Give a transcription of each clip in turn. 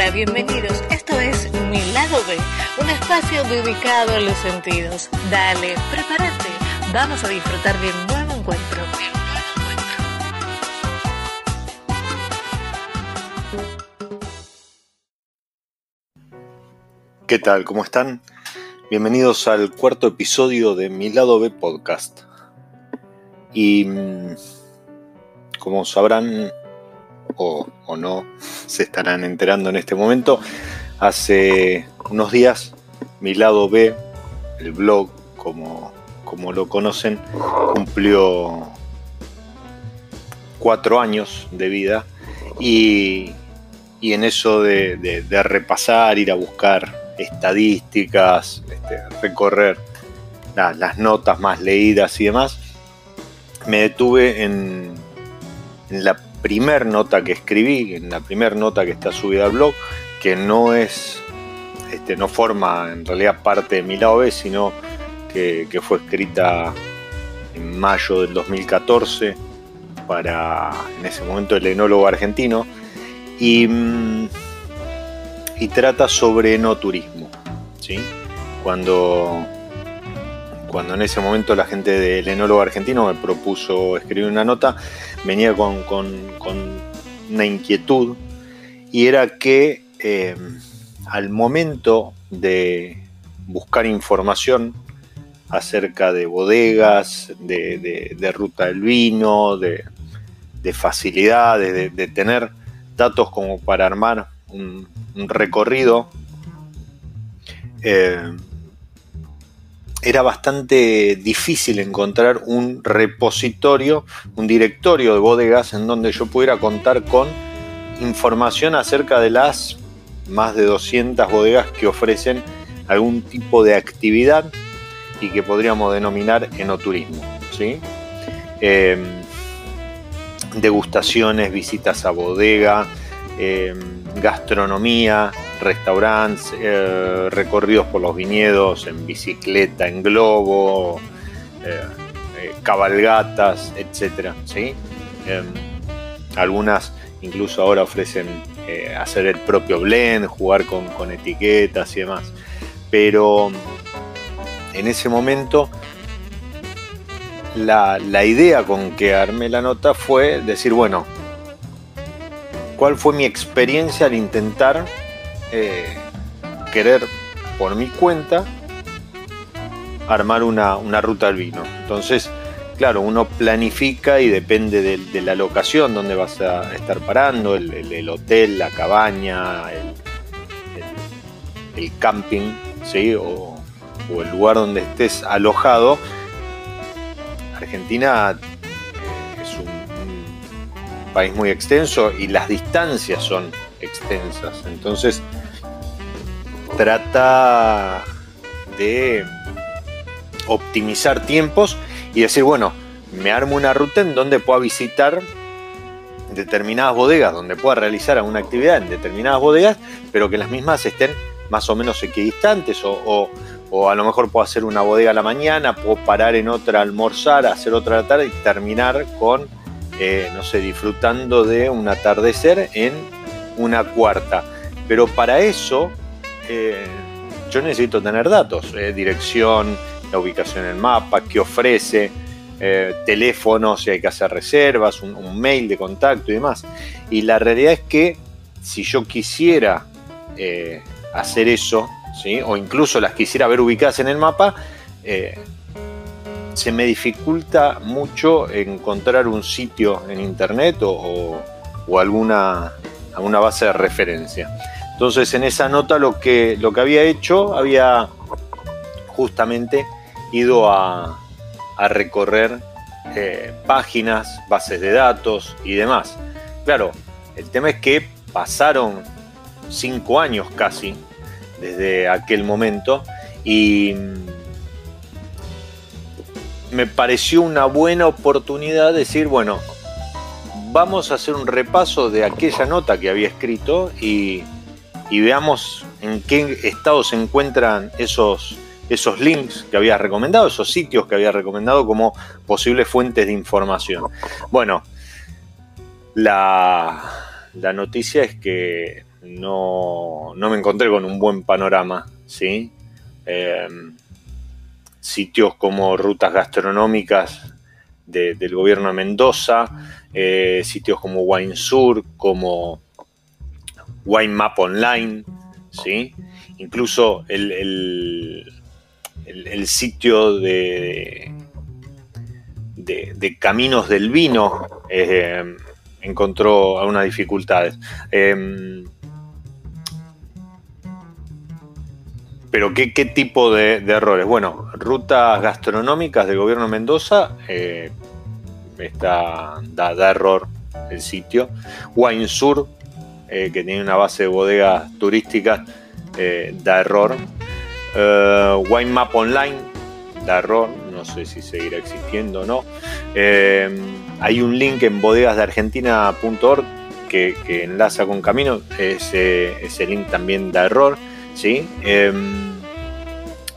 Hola, bienvenidos. Esto es Mi Lado B, un espacio dedicado a los sentidos. Dale, prepárate. Vamos a disfrutar de un nuevo encuentro. ¿Qué tal? ¿Cómo están? Bienvenidos al cuarto episodio de Mi Lado B Podcast. Y mm, como sabrán, o, no, se estarán enterando en este momento, hace unos días Mi Lado B, el blog, como, como lo conocen, cumplió cuatro años de vida y, en eso de repasar, ir a buscar estadísticas, este, recorrer las notas más leídas y demás, me detuve en, la primer nota que escribí, en la primer nota que está subida al blog, que no es, este, no forma en realidad parte de mi lado B, sino que, fue escrita en mayo del 2014 para, en ese momento, el enólogo argentino. Y mm, y trata sobre no turismo. ¿sí? Cuando, cuando en ese momento la gente del enólogo argentino me propuso escribir una nota, venía con, una inquietud y era que eh, al momento de buscar información acerca de bodegas, de, ruta del vino, de, facilidades, de, tener datos como para armar un, recorrido, eh, era bastante difícil encontrar un repositorio, un directorio de bodegas en donde yo pudiera contar con información acerca de las más de 200 bodegas que ofrecen algún tipo de actividad y que podríamos denominar enoturismo. ¿sí? Eh, degustaciones, visitas a bodega, eh, gastronomía, restaurantes, eh, recorridos por los viñedos en bicicleta, en globo, eh, eh, cabalgatas, etc. ¿sí? Em, algunas incluso ahora ofrecen hacer el propio blend, jugar con, etiquetas y demás. Pero en ese momento la, la idea con que armé la nota fue decir, bueno, cuál fue mi experiencia al intentar eh, querer por mi cuenta armar una, ruta al vino. Entonces, claro, uno planifica y depende de, la locación donde vas a estar parando, el, hotel, la cabaña, el, camping, ¿sí? O, el lugar donde estés alojado. Argentina país muy extenso y las distancias son extensas. Entonces, trata de optimizar tiempos y decir, bueno, me armo una ruta en donde pueda visitar determinadas bodegas, donde pueda realizar alguna actividad en determinadas bodegas, pero que las mismas estén más o menos equidistantes o, o, a lo mejor puedo hacer una bodega a la mañana, puedo parar en otra, almorzar, hacer otra la tarde y terminar con eh, no sé, disfrutando de un atardecer en una cuarta. Pero para eso eh, yo necesito tener datos, eh, dirección, la ubicación en el mapa, qué ofrece, teléfono, si hay que hacer reservas, un, mail de contacto y demás. Y la realidad es que si yo quisiera hacer eso, ¿sí? o incluso las quisiera ver ubicadas en el mapa, se me dificulta mucho encontrar un sitio en internet o, alguna, alguna, base de referencia. Entonces en esa nota lo que, lo que había hecho, había justamente ido a, recorrer eh, páginas, bases de datos y demás. Claro, el tema es que pasaron cinco años casi desde aquel momento y me pareció una buena oportunidad decir, bueno, vamos a hacer un repaso de aquella nota que había escrito y, veamos en qué estado se encuentran esos, esos links que había recomendado, esos sitios que había recomendado como posibles fuentes de información. Bueno, la, la noticia es que no, me encontré con un buen panorama, ¿sí? Em, sitios como rutas gastronómicas del gobierno de Mendoza, eh, sitios como Wine Sur, como Wine Map Online, ¿sí? incluso el, sitio de, de, Caminos del Vino eh, encontró algunas dificultades. Em, pero ¿qué, tipo de, errores? Bueno, rutas gastronómicas del gobierno Mendoza eh, está, da, error el sitio. Wine Sur, eh, que tiene una base de bodegas turísticas, eh, da error. Wine Map Online da error, no sé si seguirá existiendo o no. hay un link en bodegasdeargentina.org que, enlaza con Camino, ese, ese link también da error. ¿sí?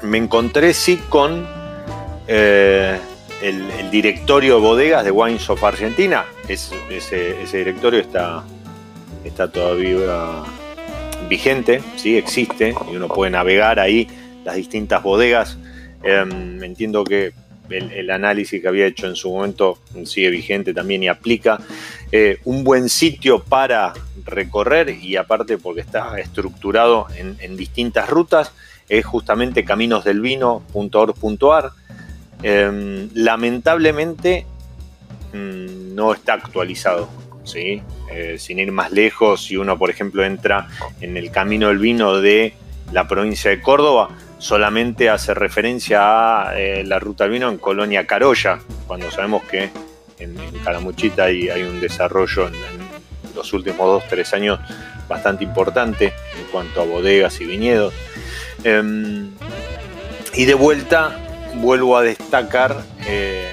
Me encontré sí con eh, el, directorio de bodegas de Wines of Argentina. ese, directorio está, está todavía vigente, ¿sí? existe, y uno puede navegar ahí las distintas bodegas. Em, entiendo que el, análisis que había hecho en su momento sigue vigente también y aplica. Eh, un buen sitio para recorrer y aparte porque está estructurado en, distintas rutas es justamente caminosdelvino.org.ar. Em, lamentablemente mm, no está actualizado. ¿sí? Eh, sin ir más lejos, si uno por ejemplo entra en el Camino del Vino de la provincia de Córdoba, solamente hace referencia a eh, la ruta del vino en Colonia Carolla, cuando sabemos que en, Calamuchita hay, hay, un desarrollo en, los últimos dos, tres años bastante importante en cuanto a bodegas y viñedos. Em, y de vuelta vuelvo a destacar eh,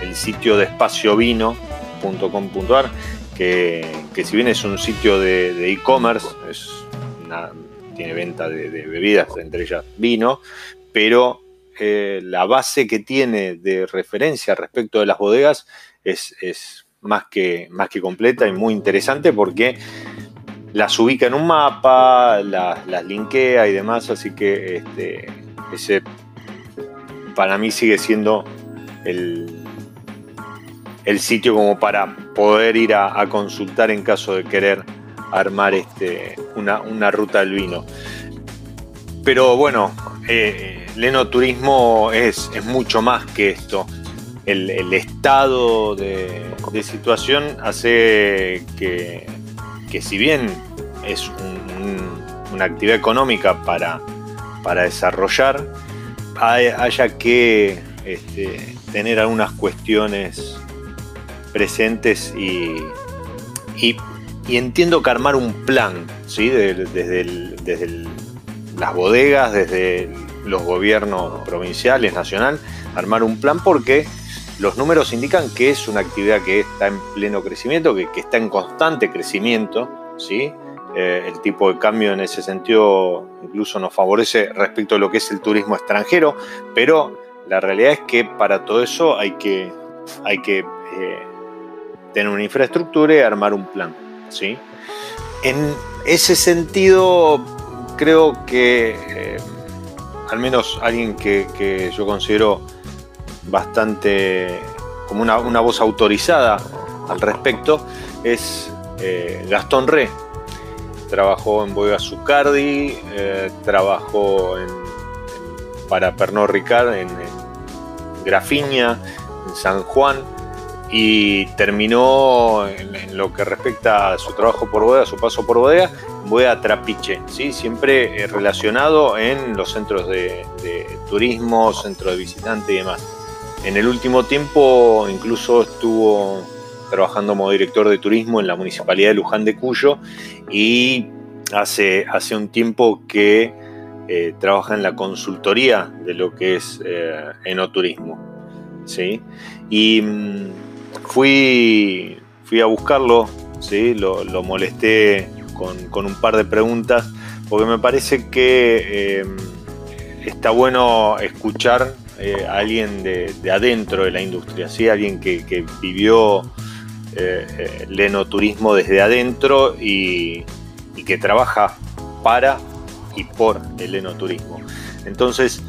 el, sitio de espaciovino.com.ar, que, que si bien es un sitio de e-commerce, es tiene venta de, bebidas, entre ellas vino, pero eh, la base que tiene de referencia respecto de las bodegas es, más, que, más que completa y muy interesante porque las ubica en un mapa, las, linkea y demás, así que este, ese para mí sigue siendo el, el sitio como para poder ir a consultar en caso de querer armar este, una, ruta del vino. Pero bueno, eh, Turismo es, es, mucho más que esto. El, estado de, situación hace que, si bien es una actividad económica para, para desarrollar, haya que este, tener algunas cuestiones presentes y, y entiendo que armar un plan, ¿sí? desde, las bodegas, desde los gobiernos provinciales, nacional, armar un plan porque los números indican que es una actividad que está en pleno crecimiento, que, está en constante crecimiento, ¿sí? Eh, el tipo de cambio en ese sentido incluso nos favorece respecto a lo que es el turismo extranjero, pero la realidad es que para todo eso hay que, que eh, tener una infraestructura y armar un plan. ¿sí? En ese sentido, creo que eh, al menos alguien que, yo considero bastante como una, voz autorizada al respecto es eh, Gastón Re. Trabajó en Boega Zucardi, eh, trabajó para Pernod Ricard en, en Grafiña, en San Juan y terminó en, lo que respecta a su trabajo por bodega, su paso por bodega, bodega Trapiche, ¿sí? siempre eh, relacionado en los centros de, turismo, centro de visitantes y demás. En el último tiempo incluso estuvo trabajando como director de turismo en la municipalidad de Luján de Cuyo y hace, hace un tiempo que eh, trabaja en la consultoría de lo que es eh, enoturismo. ¿sí? Y mm, fui, fui a buscarlo, ¿sí? lo, molesté con, un par de preguntas, porque me parece que em, está bueno escuchar eh, alguien de, adentro de la industria, ¿sí? alguien que, vivió eh, el enoturismo desde adentro y, que trabaja para y por el enoturismo. Entonces,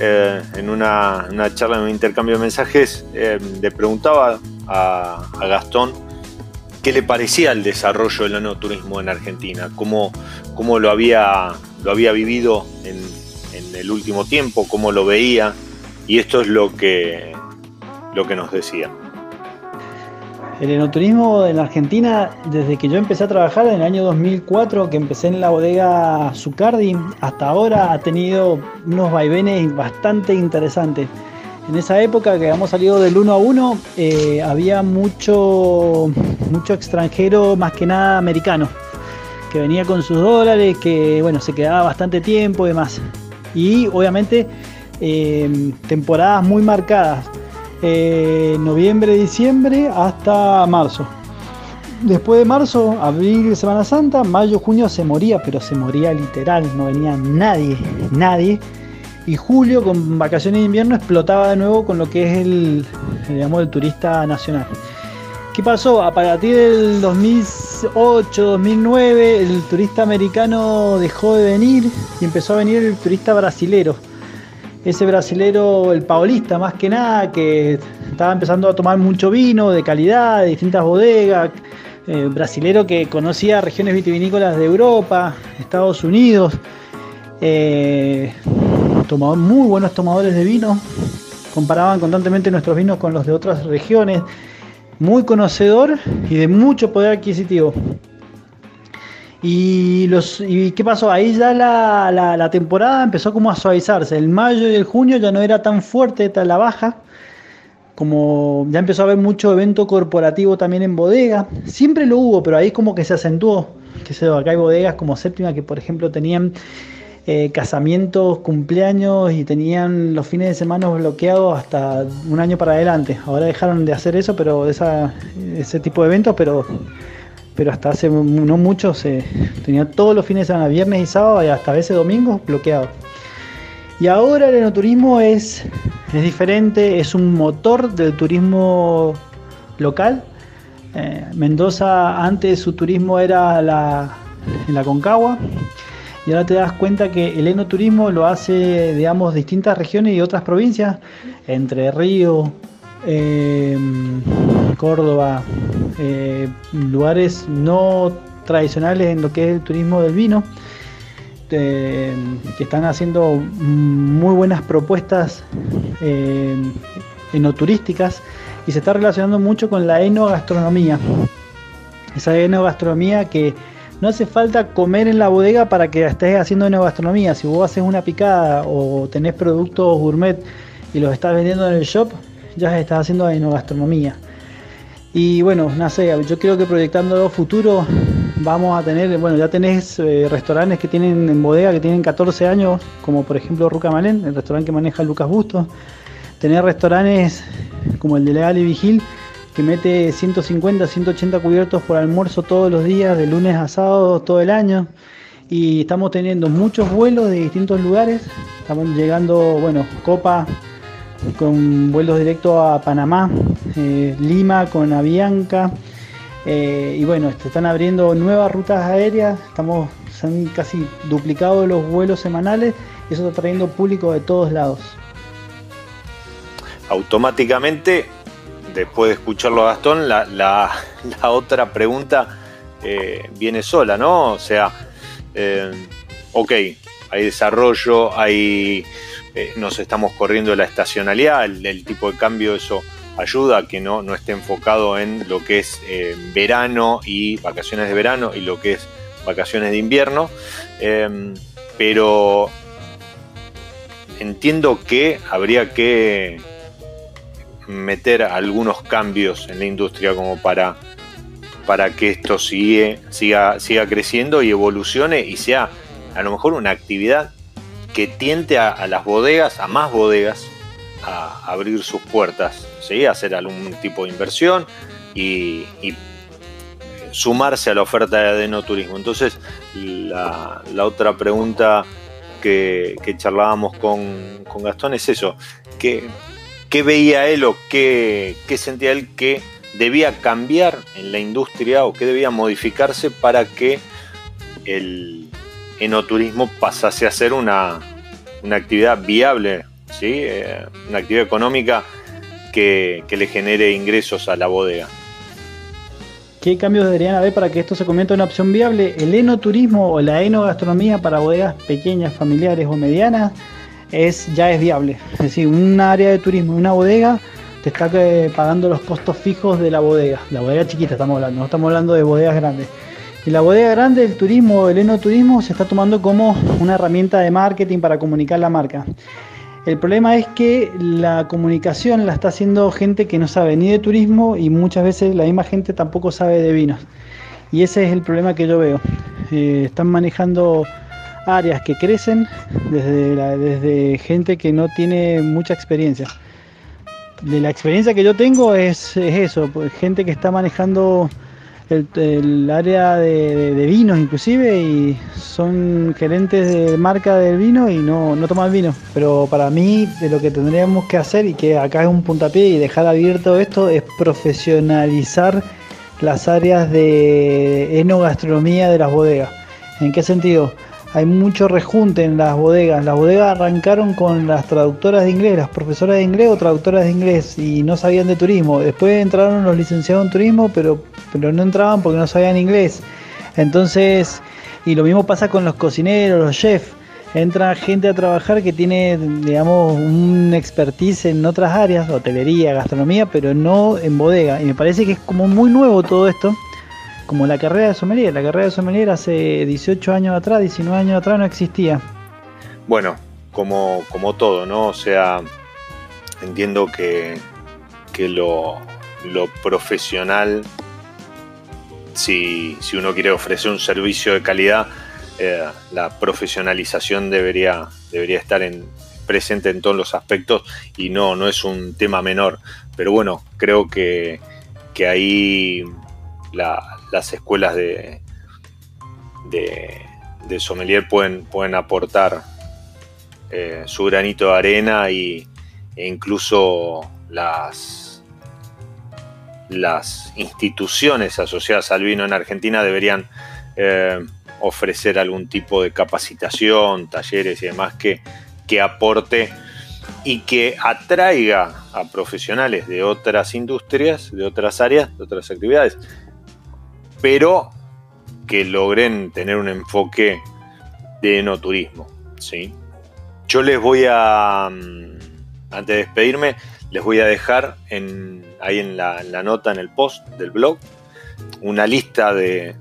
en una, charla, en un intercambio de mensajes, le preguntaba a, Gastón qué le parecía el desarrollo del enoturismo en Argentina, cómo, cómo lo, había, lo había vivido en el último tiempo, cómo lo veía, y esto es lo que, lo que nos decía. El enoturismo en Argentina, desde que yo empecé a trabajar en el año 2004, que empecé en la bodega Zucardi, hasta ahora ha tenido unos vaivenes bastante interesantes. En esa época que habíamos salido del 1 a 1, eh, había mucho, mucho extranjero, más que nada americano, que venía con sus dólares, que bueno, se quedaba bastante tiempo y demás. Y obviamente eh, temporadas muy marcadas eh, noviembre, diciembre hasta marzo. Después de marzo, abril, Semana Santa, mayo, junio se moría, pero se moría literal, no venía nadie, nadie. Y julio, con vacaciones de invierno, explotaba de nuevo con lo que es el, digamos, el turista nacional. ¿Qué pasó? A partir del 2008, 2009, el turista americano dejó de venir y empezó a venir el turista brasilero ese brasilero, el paulista más que nada, que estaba empezando a tomar mucho vino de calidad, de distintas bodegas, eh, brasilero que conocía regiones vitivinícolas de Europa, Estados Unidos, eh, muy buenos tomadores de vino, comparaban constantemente nuestros vinos con los de otras regiones, muy conocedor y de mucho poder adquisitivo. Y, los, ¿Y qué pasó? Ahí ya la, la, temporada empezó como a suavizarse. El mayo y el junio ya no era tan fuerte la baja. Como ya empezó a haber mucho evento corporativo también en bodega. Siempre lo hubo, pero ahí como que se acentuó. Que sé, acá hay bodegas como séptima que por ejemplo tenían eh, casamientos, cumpleaños y tenían los fines de semana bloqueados hasta un año para adelante. Ahora dejaron de hacer eso, pero esa, ese tipo de eventos, pero pero hasta hace no mucho se tenía todos los fines de semana, viernes y sábado y hasta a veces domingos bloqueados. Y ahora el enoturismo es, es diferente, es un motor del turismo local. Eh, Mendoza antes su turismo era la, en la Concagua y ahora te das cuenta que el enoturismo lo hace, digamos, distintas regiones y otras provincias, Entre Ríos, eh, Córdoba, eh, lugares no tradicionales en lo que es el turismo del vino, que están haciendo muy buenas propuestas eh, enoturísticas y se está relacionando mucho con la enogastronomía. Esa enogastronomía que no hace falta comer en la bodega para que estés haciendo enogastronomía. Si vos haces una picada o tenés productos gourmet y los estás vendiendo en el shop, ya estás haciendo enogastronomía. Y bueno, no sé, yo creo que proyectando futuro vamos a tener, bueno, ya tenés eh, restaurantes que tienen en bodega que tienen 14 años, como por ejemplo Ruca Malén, el restaurante que maneja Lucas Bustos. Tener restaurantes como el de Legal y Vigil, que mete 150, 180 cubiertos por almuerzo todos los días, de lunes a sábado, todo el año. Y estamos teniendo muchos vuelos de distintos lugares. Estamos llegando, bueno, Copa con vuelos directos a Panamá, eh, Lima con Avianca. Eh, y bueno, están abriendo nuevas rutas aéreas, estamos, se han casi duplicado los vuelos semanales y eso está trayendo público de todos lados. Automáticamente, después de escucharlo a Gastón, la, otra pregunta eh, viene sola, ¿no? O sea, ok, hay desarrollo, hay eh, nos estamos corriendo la estacionalidad, el, tipo de cambio, eso ayuda a que no, no esté enfocado en lo que es eh, verano y vacaciones de verano y lo que es vacaciones de invierno. Em, pero entiendo que habría que meter algunos cambios en la industria como para, para que esto sigue, siga, siga creciendo y evolucione y sea a lo mejor una actividad que tiente a, las bodegas, a más bodegas, a abrir sus puertas, ¿sí? hacer algún tipo de inversión y, sumarse a la oferta de no turismo. Entonces, la, otra pregunta que, charlábamos con, Gastón es eso, ¿qué, veía él o qué, qué, sentía él que debía cambiar en la industria o qué debía modificarse para que el enoturismo pasase a ser una, actividad viable, ¿sí? Eh, una actividad económica que, le genere ingresos a la bodega. ¿Qué cambios deberían haber para que esto se convierta en una opción viable? El enoturismo o la enogastronomía para bodegas pequeñas, familiares o medianas es, ya es viable. Es decir, un área de turismo, una bodega, te está eh, pagando los costos fijos de la bodega. La bodega chiquita estamos hablando, no estamos hablando de bodegas grandes. Y la bodega grande, el turismo, el enoturismo, se está tomando como una herramienta de marketing para comunicar la marca. El problema es que la comunicación la está haciendo gente que no sabe ni de turismo y muchas veces la misma gente tampoco sabe de vinos. Y ese es el problema que yo veo. Eh, están manejando áreas que crecen desde, desde gente que no tiene mucha experiencia. De la experiencia que yo tengo es, es eso, pues, gente que está manejando el, área de, vinos inclusive y son gerentes de marca del vino y no, no toman vino. Pero para mí de lo que tendríamos que hacer y que acá es un puntapié y dejar abierto esto es profesionalizar las áreas de enogastronomía de las bodegas. ¿En qué sentido? Hay mucho rejunte en las bodegas. Las bodegas arrancaron con las traductoras de inglés, las profesoras de inglés o traductoras de inglés y no sabían de turismo. Después entraron los licenciados en turismo, pero, pero no entraban porque no sabían inglés. Entonces, y lo mismo pasa con los cocineros, los chefs. Entra gente a trabajar que tiene, digamos, un expertise en otras áreas, hotelería, gastronomía, pero no en bodega. Y me parece que es como muy nuevo todo esto como la carrera de sommelier. La carrera de sommelier hace 18 años atrás, 19 años atrás no existía. Bueno, como, como todo, ¿no? O sea, entiendo que, que lo, profesional, si, uno quiere ofrecer un servicio de calidad, eh, la profesionalización debería, debería estar en, presente en todos los aspectos y no, no es un tema menor. Pero bueno, creo que, que ahí las escuelas de, de, sommelier pueden, pueden aportar eh, su granito de arena y, e incluso las, las instituciones asociadas al vino en Argentina deberían eh, ofrecer algún tipo de capacitación, talleres y demás que, que aporte y que atraiga a profesionales de otras industrias, de otras áreas, de otras actividades, pero que logren tener un enfoque de enoturismo. ¿sí? Yo les voy a, mm, antes de despedirme, les voy a dejar ahí en la, nota, en el post del blog, una lista de,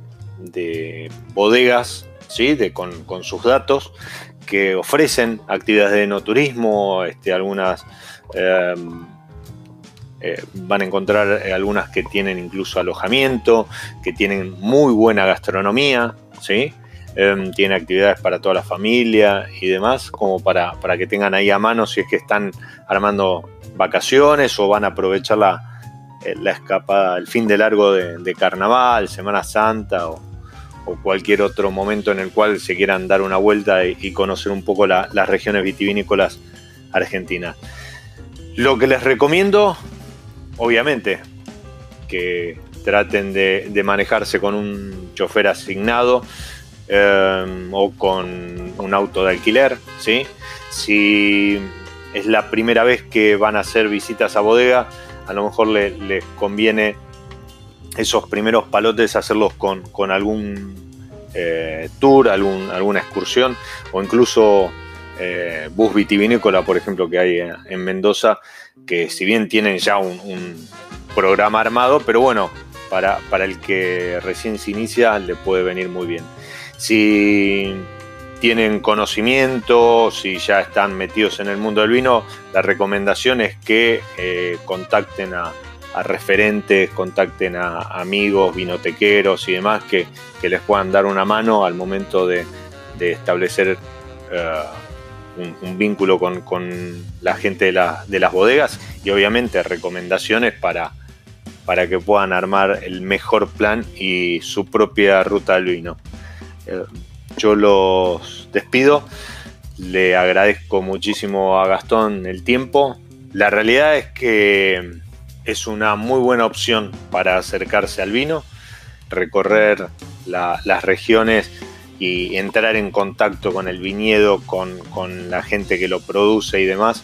bodegas ¿sí? de, con, sus datos que ofrecen actividades de enoturismo, este, algunas em, eh, van a encontrar eh, algunas que tienen incluso alojamiento, que tienen muy buena gastronomía, ¿sí? Em, tienen actividades para toda la familia y demás, como para, para, que tengan ahí a mano si es que están armando vacaciones o van a aprovechar la, eh, la escapada, el fin de largo de, carnaval, Semana Santa o, cualquier otro momento en el cual se quieran dar una vuelta y, conocer un poco las regiones vitivinícolas argentinas. Lo que les recomiendo obviamente, que traten de, manejarse con un chofer asignado eh, o con un auto de alquiler, ¿sí? Si es la primera vez que van a hacer visitas a bodega, a lo mejor les conviene esos primeros palotes hacerlos con, algún eh, tour, algún, alguna excursión o incluso eh, bus vitivinícola, por ejemplo, que hay en Mendoza, que si bien tienen ya un, programa armado, pero bueno, para, para, el que recién se inicia le puede venir muy bien. Si tienen conocimiento, si ya están metidos en el mundo del vino, la recomendación es que eh, contacten a, referentes, contacten a amigos, vinotequeros y demás que, les puedan dar una mano al momento de, establecer eh, un, vínculo con, la gente de, las bodegas y obviamente recomendaciones para, para que puedan armar el mejor plan y su propia ruta al vino. Eh, yo los despido, le agradezco muchísimo a Gastón el tiempo. La realidad es que es una muy buena opción para acercarse al vino, recorrer las regiones y entrar en contacto con el viñedo, con, la gente que lo produce y demás.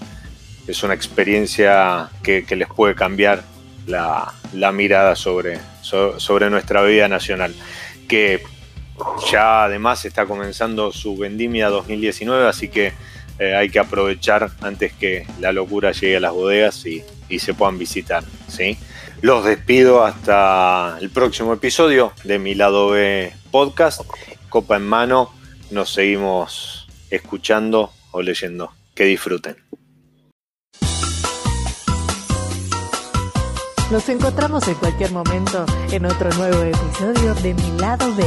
Es una experiencia que, les puede cambiar la, mirada sobre, sobre nuestra vida nacional. Que ya además está comenzando su vendimia 2019, así que eh, hay que aprovechar antes que la locura llegue a las bodegas y, se puedan visitar. ¿sí? Los despido hasta el próximo episodio de Mi Lado B Podcast. Copa en mano, nos seguimos escuchando o leyendo. Que disfruten. Nos encontramos en cualquier momento en otro nuevo episodio de Mi Lado B.